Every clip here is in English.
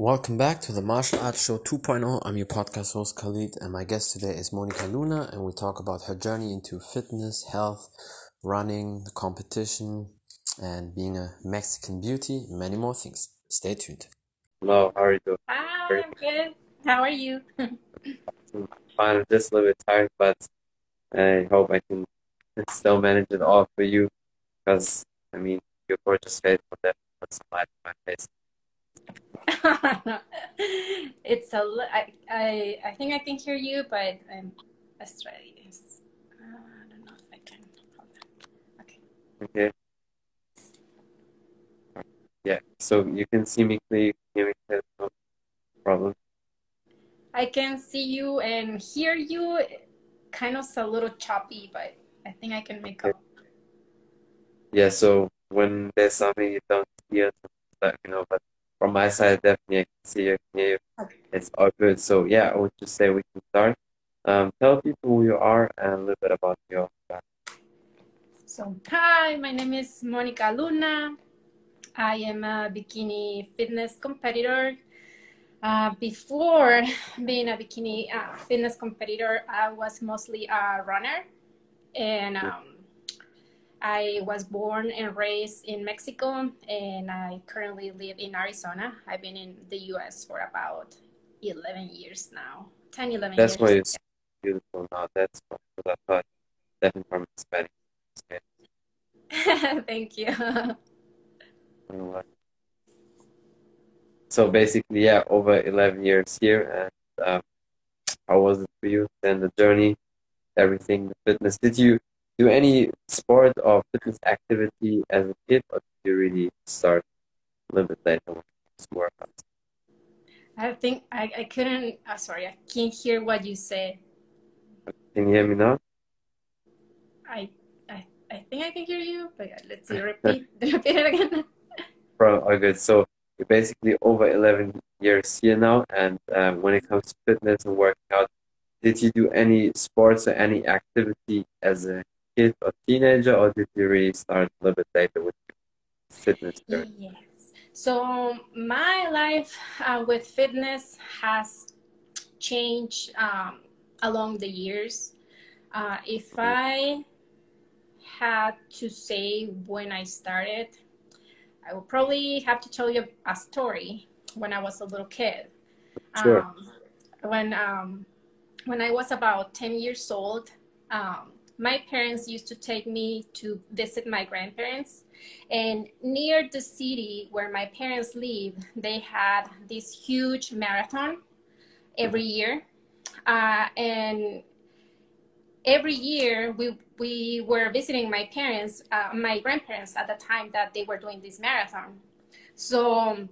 Welcome back to the Martial Arts Show 2.0. I'm your podcast host Khalid, and my guest today is Monica Luna, and we talk about her journey into fitness, health, running, the competition, and being a Mexican beauty, many more things. Stay tuned. Hello, how are you doing? Hi, I'm good. How are you? I'm fine. I'm just a little bit tired, but I hope I can still manage it all for you because, I mean, your gorgeous face will definitely put some light on my face. it's a I, I I think I can hear you, but I'm Australian. Uh, I don't know if I can. Okay. Okay. Yeah, so you can see me clearly, me clearly, no problem. I can see you and hear you. Kind of a little choppy, but I think I can make Okay. up. Yeah, so when there's something you don't hear, let me know. But from my side, definitely I can see you, can hear you. Okay. It's all good. So yeah, I would just say we can start. Um, tell people who you are and a little bit about your background. So, hi, my name is Monica Luna. I am a bikini fitness competitor. Uh, before being a bikini uh, fitness competitor, I was mostly a runner. And um, I was born and raised in Mexico, and I currently live in Arizona. I've been in the US for about 11 years now 10, 11 That's years. why you're beautiful now. That's why, because I thought definitely from Hispanic. Okay. Thank you. I don't know why. So basically, yeah, over 11 years here. And um, how was it for you? Then the journey, everything, the fitness. Did you do any sport or fitness activity as a kid, or did you really start a little bit later when it was? I think I, I couldn't, uh, sorry, I can't hear what you said. Can you hear me now? I, I, I think I can hear you, but let's see, repeat, repeat it again. Bro, all good. So you're basically over 11 years here now, and um, when it comes to fitness and working out, did you do any sports or any activity as a kid or teenager, or did you really start a little bit later with fitness journey? Yes. So my life uh, with fitness has changed um, along the years. Uh, if I had to say when I started, I would probably have to tell you a story when I was a little kid. Sure. Um, when um, when I was about 10 years old, um, my parents used to take me to visit my grandparents. And near the city where my parents live, they had this huge marathon every year. Uh, and every year we, we were visiting my parents, uh, my grandparents at the time that they were doing this marathon. So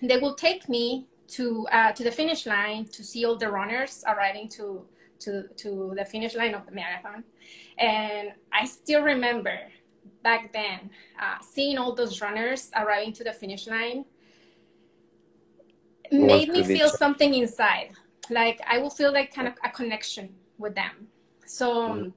they will take me to uh, to the finish line to see all the runners arriving to to to the finish line of the marathon, and I still remember back then uh, seeing all those runners arriving to the finish line made me feel so- something inside, like I will feel like kind of a connection with them. So Mhm.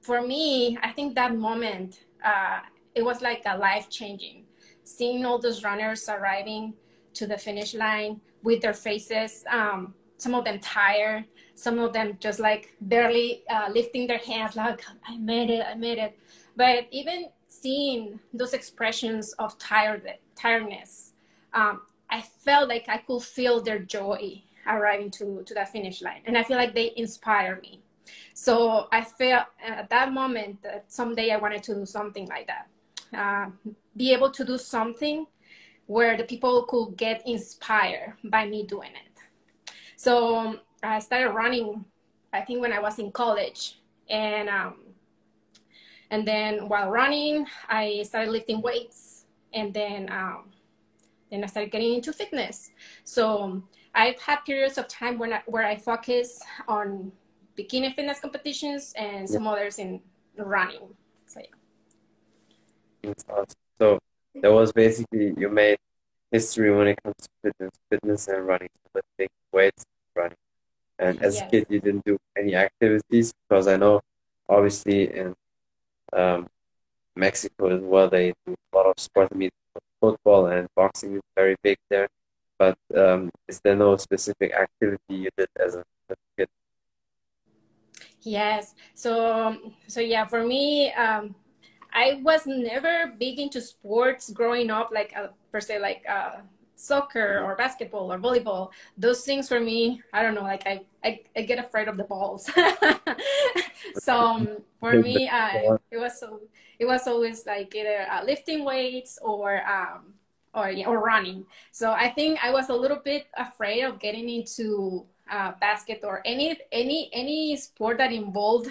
for me, I think that moment uh, it was like a life changing. Seeing all those runners arriving to the finish line with their faces, um, some of them tired, some of them just like barely uh, lifting their hands, like I made it, I made it. But even seeing those expressions of tired tiredness, um, I felt like I could feel their joy arriving to to that finish line, and I feel like they inspire me. So I felt at that moment that someday I wanted to do something like that. Uh, be able to do something where the people could get inspired by me doing it. So I started running, I think when I was in college. And, um, and then while running, I started lifting weights. And then, um, then I started getting into fitness. So I've had periods of time when I, where I focus on bikini fitness competitions and some others in running. So yeah. Awesome. So that was basically you made history when it comes to fitness, fitness and running, lifting weights, running. And as a kid, you didn't do any activities because I know, obviously, in um, Mexico as well, they do a lot of sports. I mean, football and boxing is very big there. but um, is there no specific activity you did as a kid? Yes. So so yeah, for me, um, I was never big into sports growing up, like uh, per se, like uh, soccer or basketball or volleyball. Those things for me, I don't know, like I I, I get afraid of the balls. so um, for me, uh, it was so it was always like either uh, lifting weights or um, or yeah, or running. So I think I was a little bit afraid of getting into uh, basket or any any any sport that involved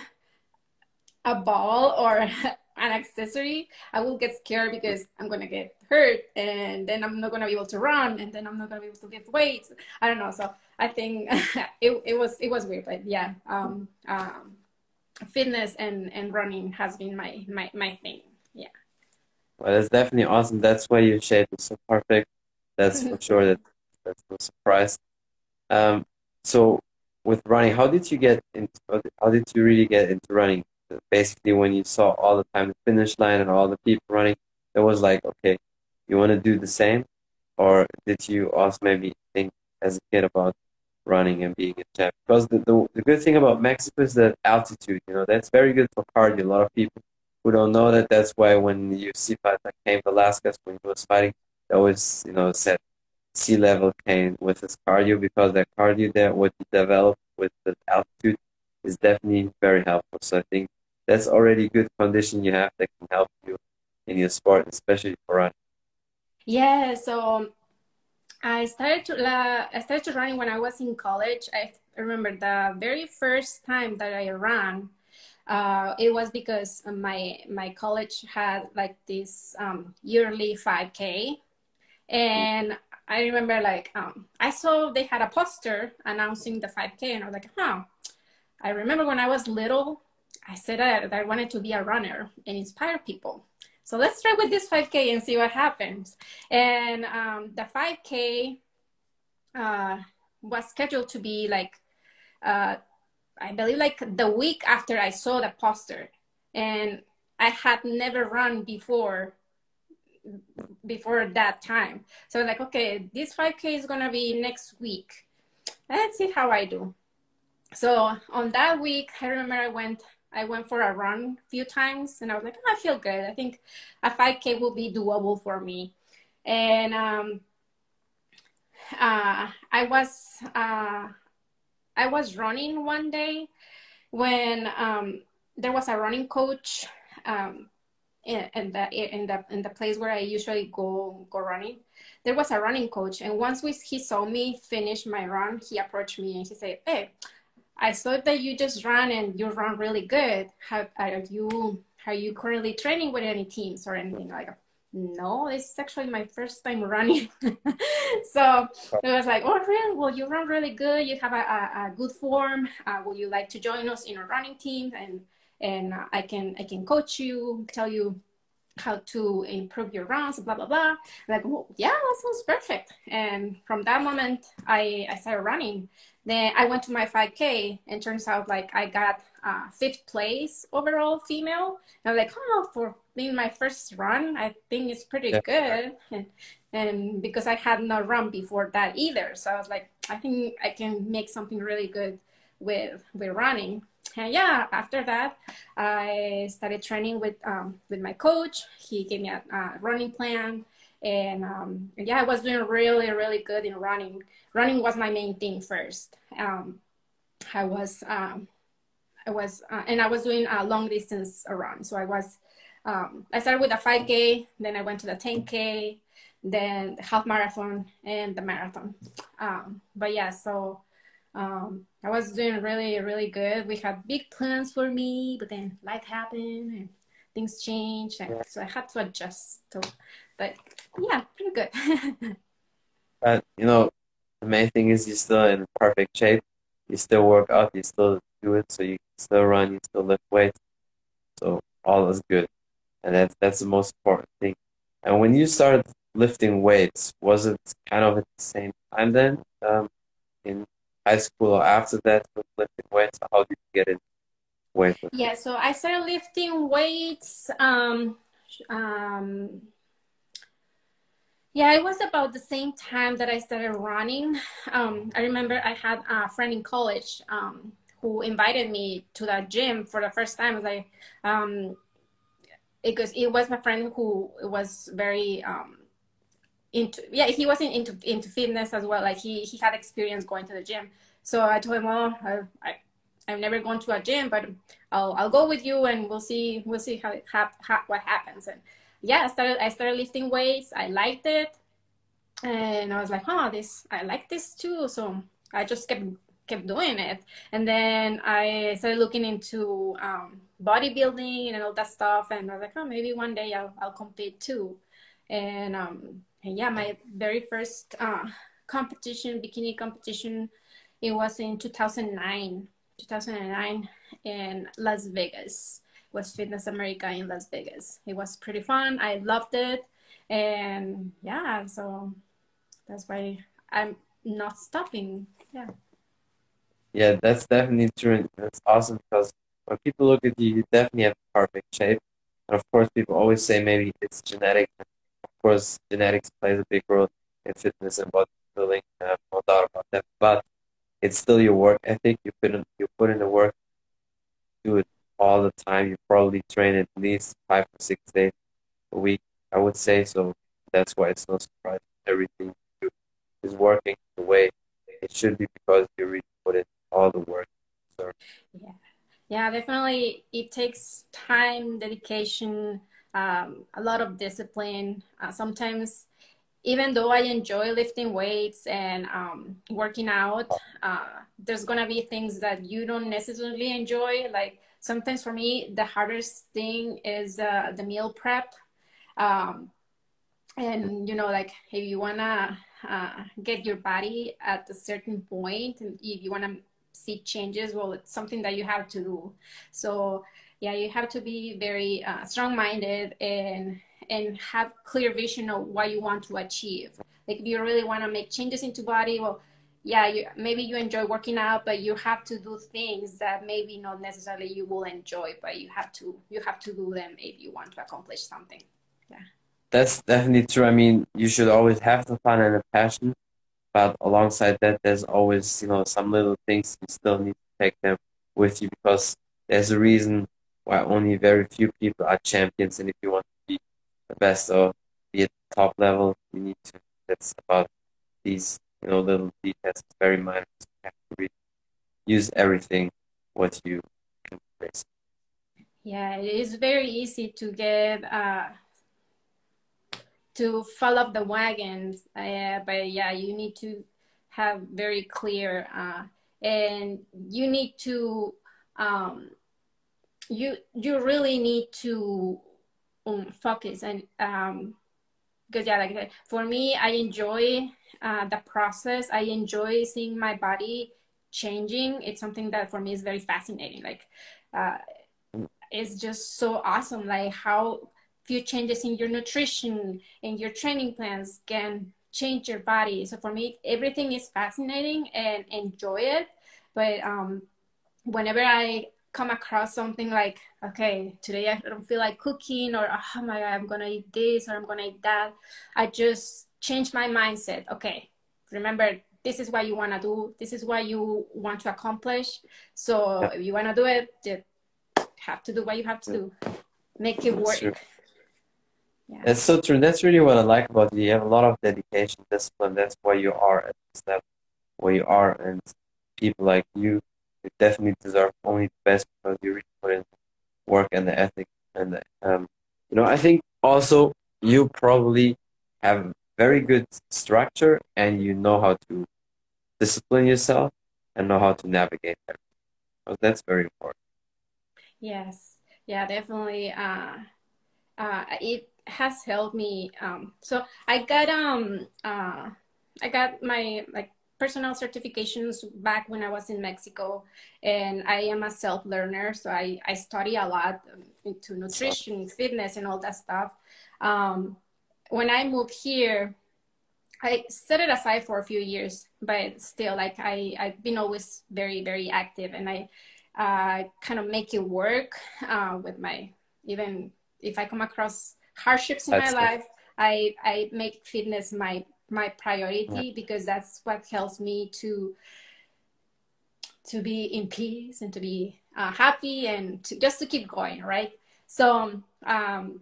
a ball or an accessory, I will get scared because I'm gonna get hurt and then I'm not gonna be able to run and then I'm not gonna be able to lift weights. I don't know. So I think it, it was it was weird, but yeah, um, um, fitness and and running has been my my my thing. Yeah. Well, that's definitely awesome. That's why your shape is so perfect. That's for sure. That that's no surprise. Um, so with running, how did you get into? How did you really get into running? Basically, when you saw all the time the finish line and all the people running, it was like, okay, you want to do the same, or did you also maybe think as a kid about running and being a champ? Because the, the the good thing about Mexico is that altitude. You know, that's very good for cardio. A lot of people who don't know that, that's why when UFC fight that Cain Velasquez when he was fighting, they always, you know, said sea level came with his cardio because that cardio there, what develop with the altitude is definitely very helpful. So I think that's already good condition you have that can help you in your sport, especially for running. Yeah, so I started to uh, I started to running when I was in college. I remember the very first time that I ran uh, it was because my my college had like this um, yearly 5K, and I remember like um, I saw they had a poster announcing the 5K, and I was like, huh. I remember when I was little, I said that I wanted to be a runner and inspire people. So let's try with this 5K and see what happens. And um, the 5K uh, was scheduled to be like uh, I believe like the week after I saw the poster, and I had never run before before that time. So like, okay, this 5K is gonna be next week. Let's see how I do. So on that week, I remember I went I went for a run a few times, and I was like, oh, I feel good. I think a 5K will be doable for me. And um, uh, I was uh, I was running one day when um, there was a running coach um, in, in, the in the in the place where I usually go go running. There was a running coach, and once we, he saw me finish my run, he approached me and he said, "Hey, I saw that you just ran and you run really good. How are you? Are you currently training with any teams or anything like that?" no, this is actually my first time running. so it was like, oh, really? Well, you run really good. You have a, a, a good form. Uh, would you like to join us in a running team? And and uh, I can I can coach you, tell you how to improve your runs, blah blah blah. like, well, yeah, that sounds perfect. And from that moment, I I started running. Then I went to my 5K, and turns out like I got uh, fifth place overall female. And I'm like, oh, for being my first run, I think it's pretty yeah. good. And, and because I had not run before that either, so I was like, I think I can make something really good with with running. And yeah, after that, I started training with um, with my coach. He gave me a, a running plan, and, um, yeah, I was doing really really good in running. Running was my main thing first. Um, I was um, I was, uh, and I was doing a long distance run. So I was, um, I started with a 5K, then I went to the 10K, then the half marathon and the marathon. Um, but yeah, so um, I was doing really, really good. We had big plans for me, but then life happened and things changed. And so I had to adjust. To, but yeah, pretty good. but you know, the main thing is you're still in perfect shape. You still work out. You still do it. So you still run, you still lift weights. So all is good. And that's that's the most important thing. And when you started lifting weights, was it kind of at the same time then? Um, in high school after that lifting weights? How did you get into weight? Yeah, so I started lifting weights um, um, Yeah, it was about the same time that I started running. Um, I remember I had a friend in college um, who invited me to that gym for the first time. I um, because it was my friend who was very um, into yeah he wasn't into into fitness as well. Like he he had experience going to the gym. So i told him well i, I i've never gone to a gym but i'll i'll go with you and we'll see we'll see how, how, how what happens. And yeah i started i started lifting weights. I liked it. And i was like oh this i like this too. So i just kept kept doing it. And then i started looking into um, bodybuilding and all that stuff. And i was like oh maybe one day i'll, I'll compete too. And um, yeah, my very first uh, competition, bikini competition, it was in 2009, 2009 in Las Vegas. It was Fitness America in Las Vegas. It was pretty fun. I loved it. And yeah, so that's why I'm not stopping. Yeah. Yeah, that's definitely true. That's awesome because when people look at you, you definitely have perfect shape. And of course, people always say maybe it's genetic course, genetics plays a big role in fitness and bodybuilding, uh, no doubt about that. But it's still your work ethic. You put in, you put in the work, do it all the time. You probably train at least five or six days a week, I would say. So that's why it's no surprise everything you do is working the way it should be because you really put in all the work. So. Yeah, yeah, definitely. It takes time, dedication um, a lot of discipline. Uh, sometimes, even though I enjoy lifting weights and um, working out, uh, there's gonna be things that you don't necessarily enjoy. Like sometimes for me, the hardest thing is uh, the meal prep. Um, and you know, like if you wanna uh, get your body at a certain point, and if you wanna see changes, well, it's something that you have to do. So yeah you have to be very uh, strong-minded and and have clear vision of what you want to achieve. Like if you really want to make changes into body well yeah you, maybe you enjoy working out but you have to do things that maybe not necessarily you will enjoy but you have to you have to do them if you want to accomplish something. Yeah. That's definitely true. I mean you should always have the fun and the passion but alongside that there's always you know some little things you still need to take them with you because there's a reason why only very few people are champions. And if you want to be the best or be at the top level, you need to. That's about these, you know, little details. It's very minor. You have to really use everything what you can place. Yeah, it is very easy to get uh, to fall off the wagons. Uh, but yeah, you need to have very clear, uh, and you need to um, you you really need to um, focus and um because yeah like said, for me i enjoy uh, the process. I enjoy seeing my body changing. It's something that for me is very fascinating. Like uh, it's just so awesome like how few changes in your nutrition and your training plans can change your body. So for me everything is fascinating and enjoy it. But um whenever i come across something like, okay, today I don't feel like cooking, or oh my God, I'm gonna eat this, or I'm gonna eat that. I just change my mindset. Okay, remember, this is what you wanna do, this is what you want to accomplish. So if you wanna do it, you have to do what you have to do, make it work. Yeah. That's so true. That's really what I like about you. You have a lot of dedication, discipline. That's why you are at this level where you are, and people like you you definitely deserve only the best because you really put in work and the ethic and the, um, you know I think also you probably have very good structure and you know how to discipline yourself and know how to navigate that. So that's very important. Yes, yeah, definitely. Uh, uh, it has helped me. Um, so I got um uh I got my like personal certifications back when I was in Mexico, and I am a self learner, so I, I study a lot into nutrition, fitness, and all that stuff. Um, when I moved here, I set it aside for a few years, but still, like I, I've been always very, very active, and I uh, kind of make it work uh, with my even if I come across hardships in That's my life. I I make fitness my my priority yeah. because that's what helps me to to be in peace and to be uh, happy and to, just to keep going, right? So um,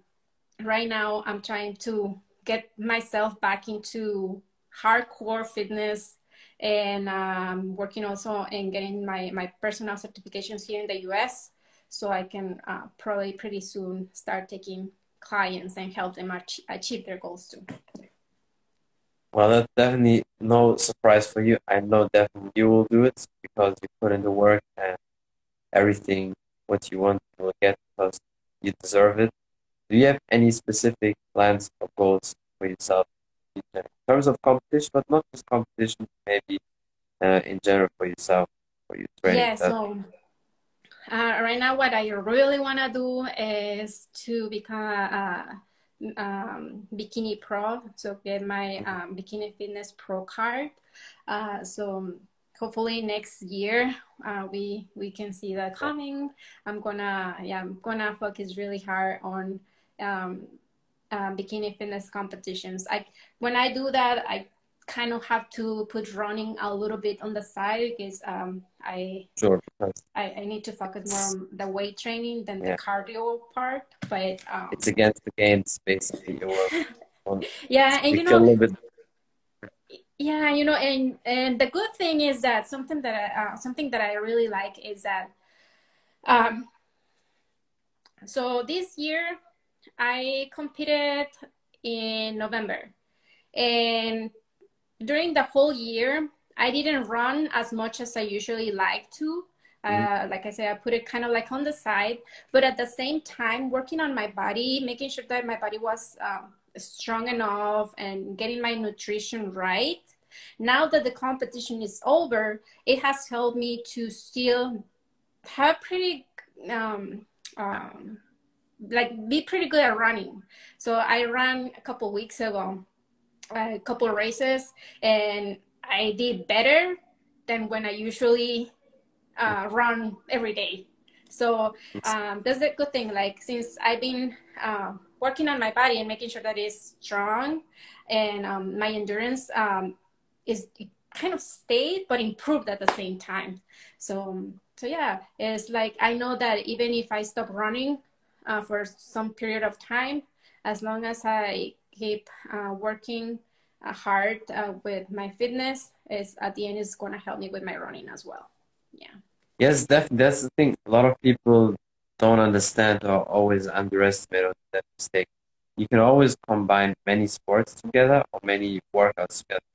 right now I'm trying to get myself back into hardcore fitness and um, working also in getting my, my personal certifications here in the US so I can uh, probably pretty soon start taking clients and help them ach- achieve their goals too. Well, that's definitely no surprise for you. I know definitely you will do it because you put in the work and everything what you want you will get because you deserve it. Do you have any specific plans or goals for yourself in terms of competition, but not just competition, maybe uh, in general for yourself, for your training? Yeah, so uh, right now what I really want to do is to become a, a um, bikini pro, so get my mm-hmm. um, bikini fitness pro card. Uh, so hopefully next year uh, we we can see that coming. I'm gonna yeah I'm gonna focus really hard on um, uh, bikini fitness competitions. I when I do that, I kind of have to put running a little bit on the side because um, I, sure. I, I need to focus more on the weight training than yeah. the cardio part. But um, it's against the games basically. yeah, and you know. Yeah, you know, and and the good thing is that something that I, uh, something that I really like is that, um, so this year I competed in November. And during the whole year, I didn't run as much as I usually like to. Uh, mm-hmm. like I said, I put it kind of like on the side, but at the same time, working on my body, making sure that my body was um, strong enough and getting my nutrition right. Now that the competition is over, it has helped me to still have pretty um, um, like be pretty good at running. So I ran a couple weeks ago, a couple of races, and I did better than when I usually uh, run every day. So um, that's a good thing. Like since I've been uh, working on my body and making sure that it's strong, and um, my endurance um, is kind of stayed but improved at the same time. So so yeah, it's like I know that even if I stop running, uh, for some period of time as long as I keep uh, working uh, hard uh, with my fitness is at the end is going to help me with my running as well. Yeah. Yes definitely that's the thing. A lot of people don't understand or always underestimate or that mistake. You can always combine many sports together or many workouts together.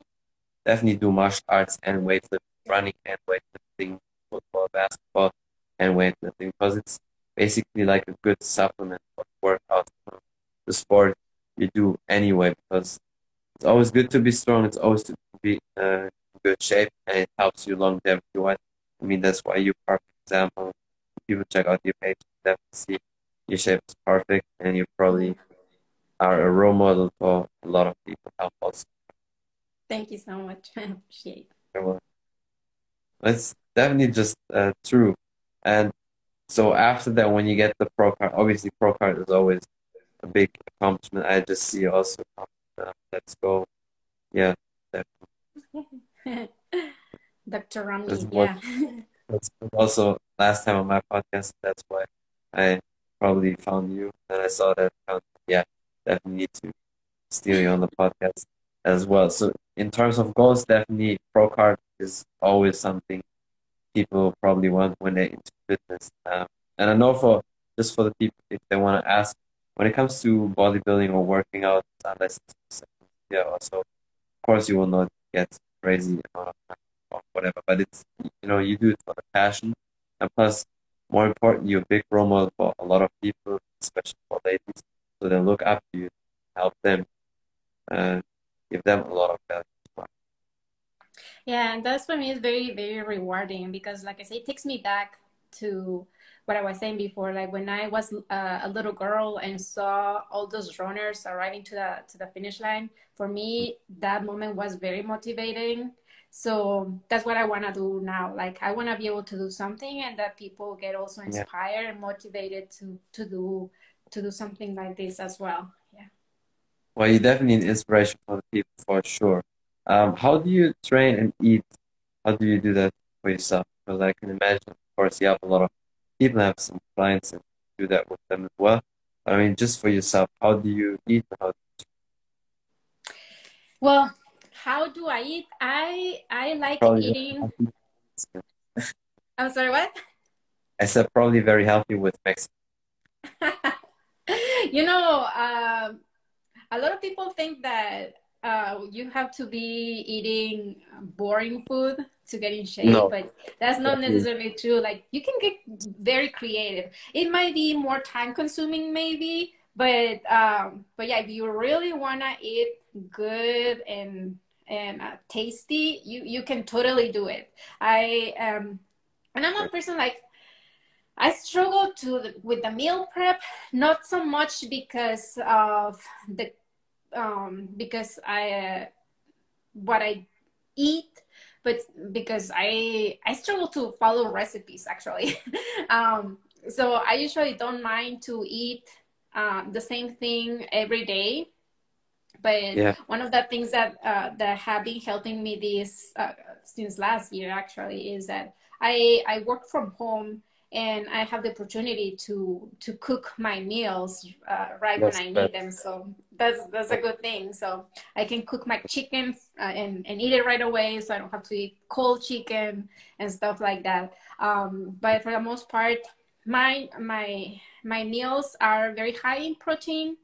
Definitely do martial arts and weightlifting running and weightlifting football basketball and weightlifting because it's basically like a good supplement for workout the sport you do anyway because it's always good to be strong it's always to be uh, in good shape and it helps you longevity wise i mean that's why you're perfect example people check out your page definitely see your shape is perfect and you probably are a role model for a lot of people. Help also thank you so much. I appreciate it. It's definitely just uh, true. And so after that, when you get the pro card, obviously pro card is always a big accomplishment. I just see also. Uh, let's go. Yeah, definitely. Dr. Rami, yeah. That's also last time on my podcast. That's why I probably found you and I saw that. Yeah, definitely need to steal you on the podcast as well. So in terms of goals, definitely pro card is always something people probably want when they're into fitness. Um, and I know for just for the people, if they want to ask, when it comes to bodybuilding or working out, unless yeah, also, of course, you will not get crazy amount of or whatever, but it's, you know, you do it for the passion. And plus, more important, you're a big role model for a lot of people, especially for ladies. So they look up to you, help them, and give them a lot of value. Yeah, and that's for me is very, very rewarding because, like I say, it takes me back to what I was saying before. Like when I was uh, a little girl and saw all those runners arriving to the to the finish line, for me that moment was very motivating. So that's what I want to do now. Like I want to be able to do something, and that people get also inspired yeah. and motivated to to do to do something like this as well. Yeah. Well, you're definitely an inspiration for the people for sure. Um, how do you train and eat? How do you do that for yourself? Because I can imagine, course, you have a lot of people, have some clients, and do that with them as well. I mean, just for yourself, how do you eat? How well, how do I eat? I I like probably eating. I'm sorry, what? I said probably very healthy with Mexican. you know, um, a lot of people think that uh, you have to be eating boring food to get in shape, no. but that's not necessarily true. Like you can get very creative. It might be more time consuming, maybe, but um, but yeah, if you really wanna eat good and and uh, tasty, you you can totally do it. I um, and I'm a person like I struggle to with the meal prep, not so much because of the um, because I uh, what I eat, but because I I struggle to follow recipes actually. um, so I usually don't mind to eat uh, the same thing every day but yeah. one of the things that uh, that have been helping me this uh, since last year actually is that I I work from home and I have the opportunity to to cook my meals uh, right that's, when I need them. So that's that's a good thing. So I can cook my chicken uh, and and eat it right away, so I don't have to eat cold chicken and stuff like that. Um, but for the most part, my my my meals are very high in protein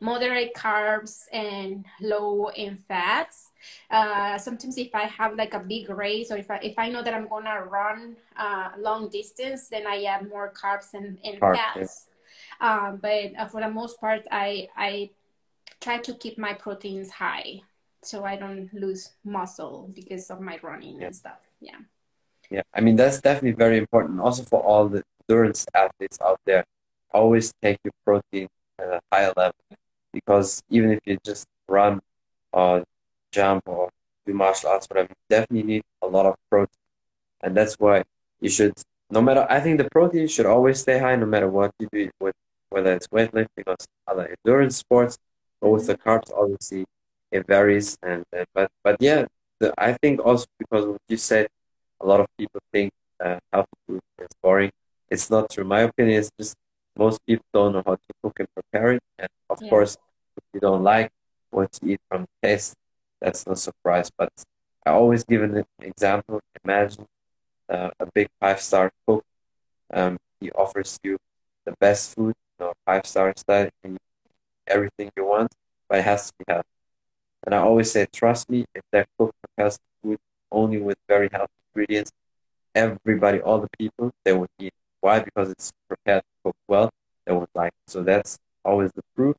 moderate carbs and low in fats. Uh, sometimes if I have like a big race or if I, if I know that I'm gonna run uh, long distance, then I add more carbs and, and fats. Um, but uh, for the most part, I, I try to keep my proteins high so I don't lose muscle because of my running yeah. and stuff. Yeah. Yeah, I mean that's definitely very important. Also for all the endurance athletes out there, always take your protein at a higher level because even if you just run or jump or do martial arts, whatever, you definitely need a lot of protein. And that's why you should, no matter, I think the protein should always stay high no matter what you do, with, whether it's weightlifting or other endurance sports, or with the carbs, obviously it varies. And uh, but but yeah, the, I think also because what you said, a lot of people think uh, healthy food is boring. It's not true. My opinion is just most people don't know how to cook and prepare it. And of yeah. course, if you don't like what you eat from taste, that's no surprise. But I always give an example. Imagine uh, a big five star cook. Um, he offers you the best food, you know, five star style, and everything you want, but it has to be healthy. And I always say, trust me, if that cook prepares the food only with very healthy ingredients, everybody, all the people, they would eat. Why? Because it's prepared to cook well, they would like it. So that's always the proof.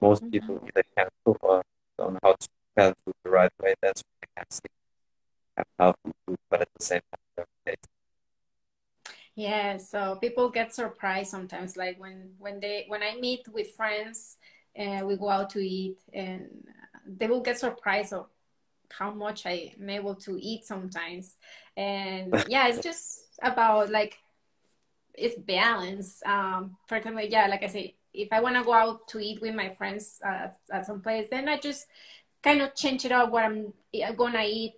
Most mm-hmm. people either can't cook or don't know how to prepare food the right way. That's why they can't see have healthy food, but at the same time, they yeah, so people get surprised sometimes, like when when they when I meet with friends and we go out to eat, and they will get surprised of how much I am able to eat sometimes. And yeah, it's just about like it's balance. Um, for example, yeah, like I say, if I want to go out to eat with my friends uh, at some place, then I just kind of change it up what I'm gonna eat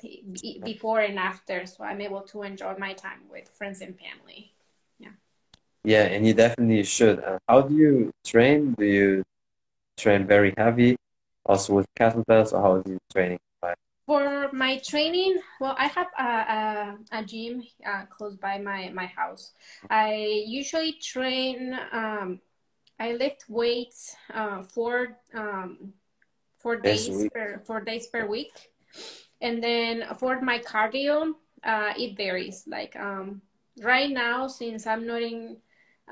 before and after, so I'm able to enjoy my time with friends and family. Yeah. Yeah, and you definitely should. Uh, how do you train? Do you train very heavy, also with kettlebells, or how is your training? For my training, well, I have a, a, a gym uh, close by my, my house. I usually train, um, I lift weights uh, four, um, four days per four days per week. And then for my cardio, uh, it varies. Like um, right now, since I'm not in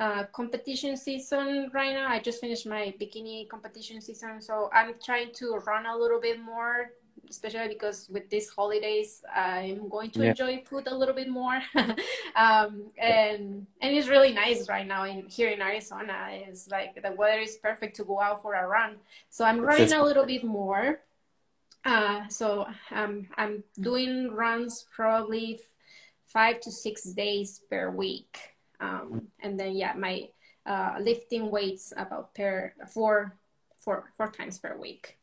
uh, competition season right now, I just finished my bikini competition season, so I'm trying to run a little bit more especially because with these holidays i'm going to yeah. enjoy food a little bit more. Um, and and it's really nice right now in here in arizona. It's like the weather is perfect to go out for a run. So i'm running a little bit more. Uh, so um, i'm doing runs probably five to six days per week. Um, and then yeah my uh, lifting weights about per four four four times per week.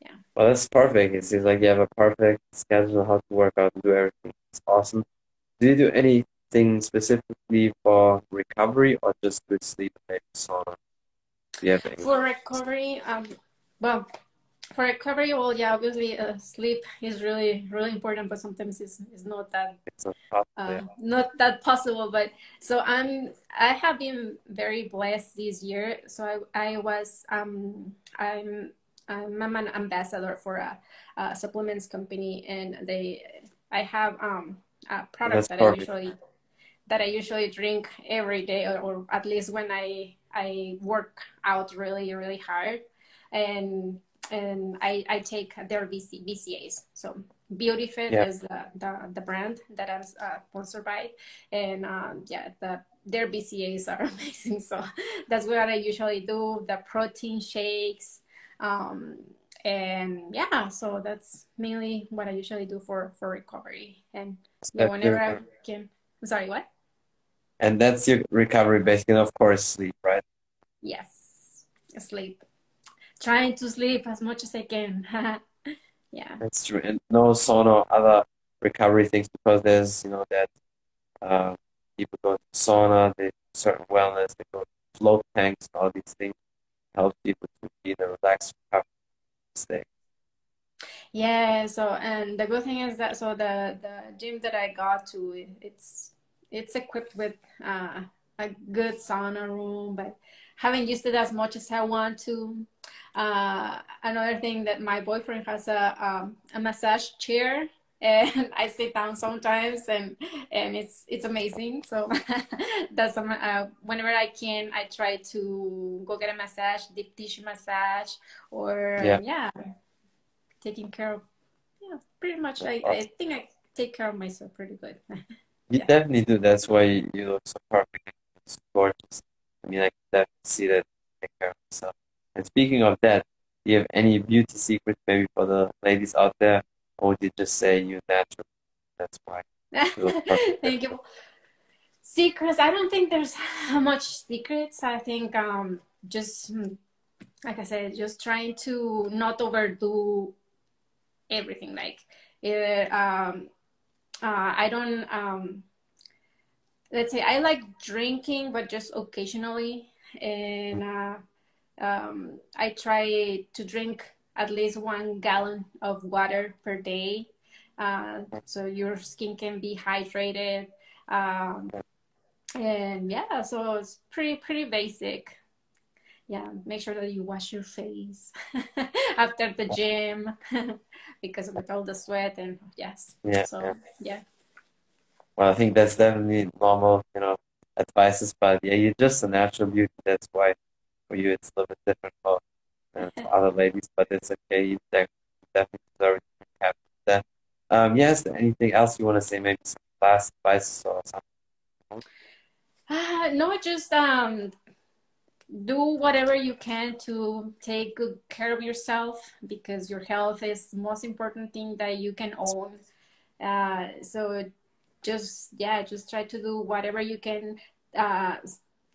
Yeah. Well, that's perfect. It seems like you have a perfect schedule how to work out and do everything. It's awesome. Do you do anything specifically for recovery or just good sleep and maybe sauna? Do you have? For recovery, um, well, for recovery, well, yeah, obviously, uh, sleep is really, really important, but sometimes it's, it's not that It's not possible. uh, yeah. not that possible. But so I'm, I have been very blessed this year. So I, I was, um, I'm, I'm an ambassador for a, a supplements company, and they, I have um a product That's that perfect. I usually that I usually drink every day, or, or at least when I I work out really, really hard, and and I, I take their BC, BCAs. So BeautyFit Yeah. is the, the, the brand that I'm uh, sponsored by, and um, yeah, the their BCAs are amazing. So that's what I usually do. The protein shakes, um, and yeah, so that's mainly what I usually do for for recovery. And yeah, your whenever I can. I'm sorry, what? And that's your recovery, basically, and of course, sleep, right? Yes, sleep. Trying to sleep as much as I can. yeah. That's true. And no sauna other recovery things because there's, you know, that uh, people go to sauna, they do certain wellness, they go to float tanks, all these things help people to be in a relaxed state. Yeah, so and the good thing is that so the the gym that I got to it's it's equipped with uh, a good sauna room, but haven't used it as much as I want to. Uh, another thing that my boyfriend has a um, a massage chair, and I sit down sometimes, and and it's it's amazing. So that's some, uh, whenever I can, I try to go get a massage, deep tissue massage, or Yeah. yeah taking care of yeah pretty much I, I think i take care of myself pretty good You Yeah. definitely do. That's why you look so perfect so gorgeous. I mean, I can definitely see that take care of yourself. And speaking of that, do you have any beauty secrets maybe for the ladies out there? Or would you just say you're natural? That's why. You thank you. Secrets i don't think there's much secrets. I think um just mm, like i said just trying to not overdo everything. Like either um uh, i don't um let's say i like drinking but just occasionally. And uh um, I try to drink at least one gallon of water per day, uh, so your skin can be hydrated. Um, and yeah, so it's pretty pretty basic. Yeah, make sure that you wash your face after the gym because with all the sweat and yes. Yeah, So yeah. Well, I think that's definitely normal, you know, advices, but yeah, you're just a natural beauty. That's why for you it's a little bit different for, uh, other ladies, but it's okay. You definitely deserve to be happy with that. Um, yes, anything else you want to say? Maybe some last advice or something? Uh, no, just um, do whatever you can to take good care of yourself because your health is the most important thing that you can own. Uh, so just yeah, just try to do whatever you can. Uh,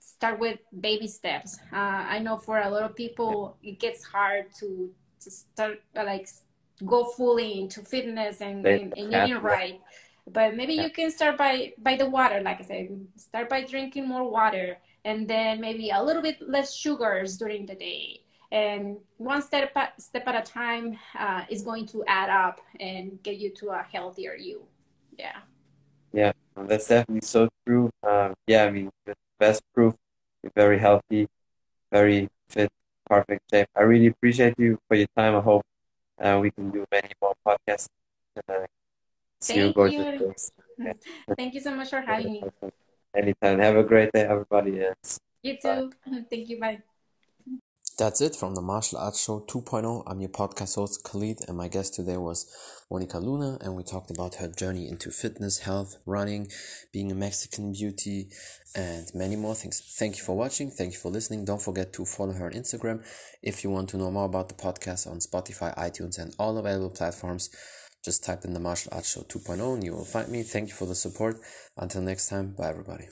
start with baby steps. Uh, I know for a lot of people it gets hard to to start uh, like go fully into fitness and, and, and eating right. But maybe Yeah. you can start by by the water, like I said. Start by drinking more water, and then maybe a little bit less sugars during the day. And one step at, step at a time uh, is going to add up and get you to a healthier you. Yeah. Yeah, that's definitely so true. Um, yeah, I mean, best proof. You're very healthy, very fit, perfect shape. I really appreciate you for your time. I hope uh, we can do many more podcasts. Uh, Thank you. face. Thank you so much for having me. Anytime. Have a great day, everybody. Yes. You too. Thank you. Bye. That's it from the Martial Arts Show 2.0. I'm your podcast host, Khalid, and my guest today was Monica Luna, and we talked about her journey into fitness, health, running, being a Mexican beauty, and many more things. Thank you for watching. Thank you for listening. Don't forget to follow her on Instagram. If you want to know more about the podcast on Spotify, iTunes, and all available platforms, just type in the Martial Arts Show 2.0 and you will find me. Thank you for the support. Until next time, bye everybody.